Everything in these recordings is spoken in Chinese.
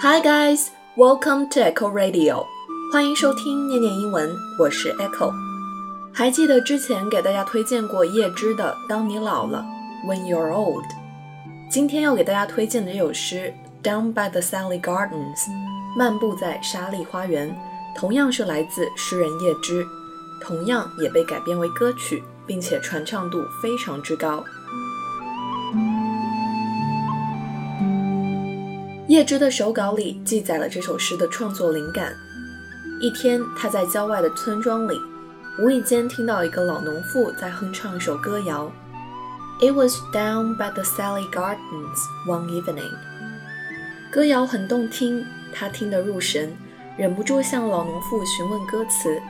Hi guys, welcome to Echo Radio，欢迎收听念念英文，我是 Echo。还记得之前给大家推荐过叶芝的《当你老了》，When You're Old。今天要给大家推荐的这首诗《Down by the Sally Gardens》，漫步在沙砾花园，同样是来自诗人叶芝，同样也被改编为歌曲，并且传唱度非常之高。叶芝的手稿里记载了这首诗的创作灵感。一天，他在郊外的村庄里，无意间听到一个老农妇在哼唱一首歌谣。It was down by the Sally Gardens one evening。歌谣很动听，他听得入神，忍不住向老农妇询问歌词。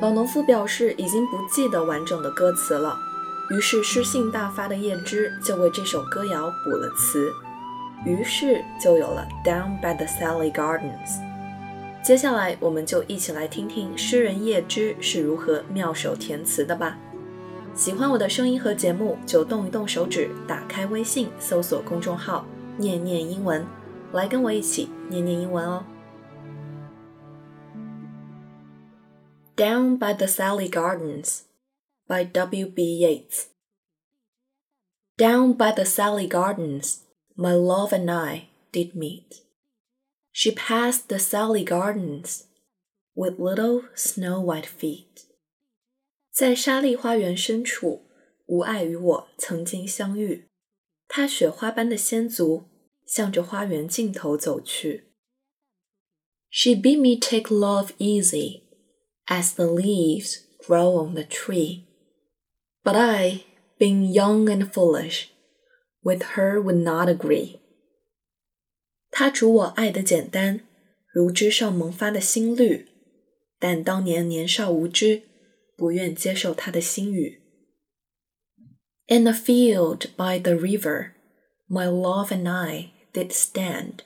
老农妇表示已经不记得完整的歌词了，于是诗兴大发的叶芝就为这首歌谣补了词。于是就有了 Down by the Sally Gardens。接下来，我们就一起来听听诗人叶芝是如何妙手填词的吧。喜欢我的声音和节目，就动一动手指，打开微信，搜索公众号“念念英文”，来跟我一起念念英文哦。Down by the Sally Gardens by W. B. Yeats. Down by the Sally Gardens my love and I did meet. She passed the Sally Gardens with little snow white feet. 在沙砾花园深处，无爱与我曾经相遇。她雪花般的仙足向着花园尽头走去。She bid me take love easy, as the leaves grow on the tree. But I, being young and foolish, with her would not agree。他嘱我爱的简单，如枝上萌发的新绿，但当年年少无知，不愿接受他的心语。In a field by the river, my love and I did stand,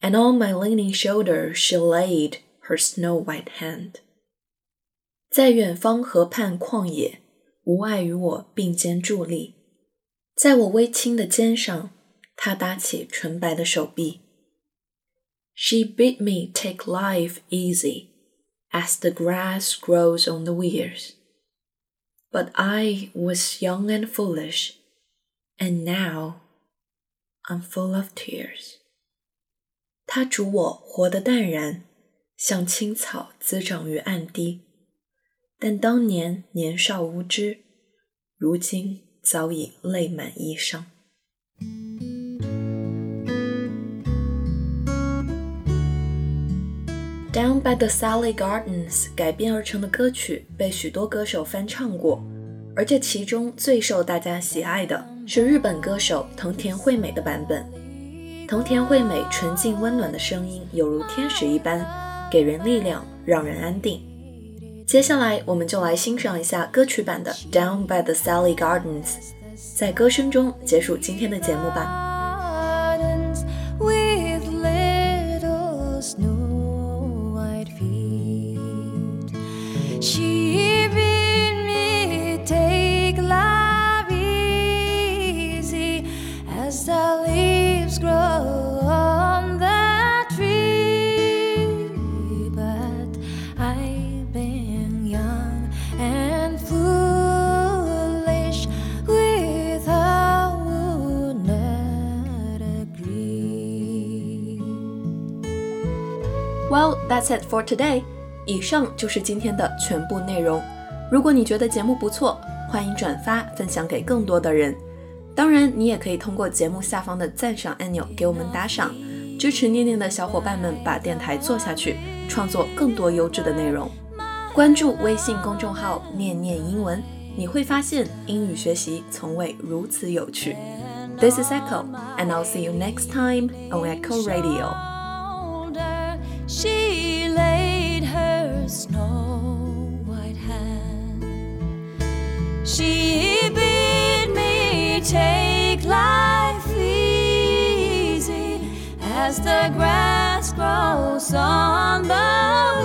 and on my leaning shoulder she laid her snow white hand。在远方河畔旷野，无爱与我并肩伫立。 在我微轻的肩上，他搭起纯白的手臂。She bid me take life easy, as the grass grows on the weirs. But I was young and foolish, and now I'm full of tears. 他嘱我活得淡然，像青草滋长于岸堤。但当年年少无知，如今。早已泪满衣裳。Down by the Sally Gardens 改编而成的歌曲被许多歌手翻唱过，而这其中最受大家喜爱的是日本歌手藤田惠美的版本。藤田惠美纯净温暖的声音犹如天使一般，给人力量，让人安定。接下来，我们就来欣赏一下歌曲版的《Down by the Sally Gardens》，在歌声中结束今天的节目吧。Well, that's it for today. 以上就是今天的全部内容。如果你觉得节目不错，欢迎转发分享给更多的人。当然，你也可以通过节目下方的赞赏按钮给我们打赏，支持念念的小伙伴们把电台做下去，创作更多优质的内容。关注微信公众号“念念英文”，你会发现英语学习从未如此有趣。This is Echo, and I'll see you next time on Echo Radio. She laid her snow white hand. She bid me take life easy as the grass grows on the